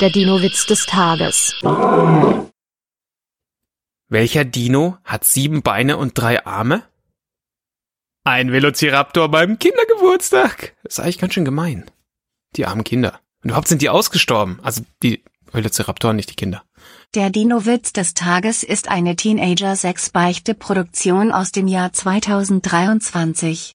Der Dino-Witz des Tages. Welcher Dino hat sieben Beine und drei Arme? Ein Velociraptor beim Kindergeburtstag. Das ist eigentlich ganz schön gemein. Die armen Kinder. Und überhaupt sind die ausgestorben. Also die Velociraptoren, nicht die Kinder. Der Dino-Witz des Tages ist eine Teenager-6-Beichte-Produktion aus dem Jahr 2023.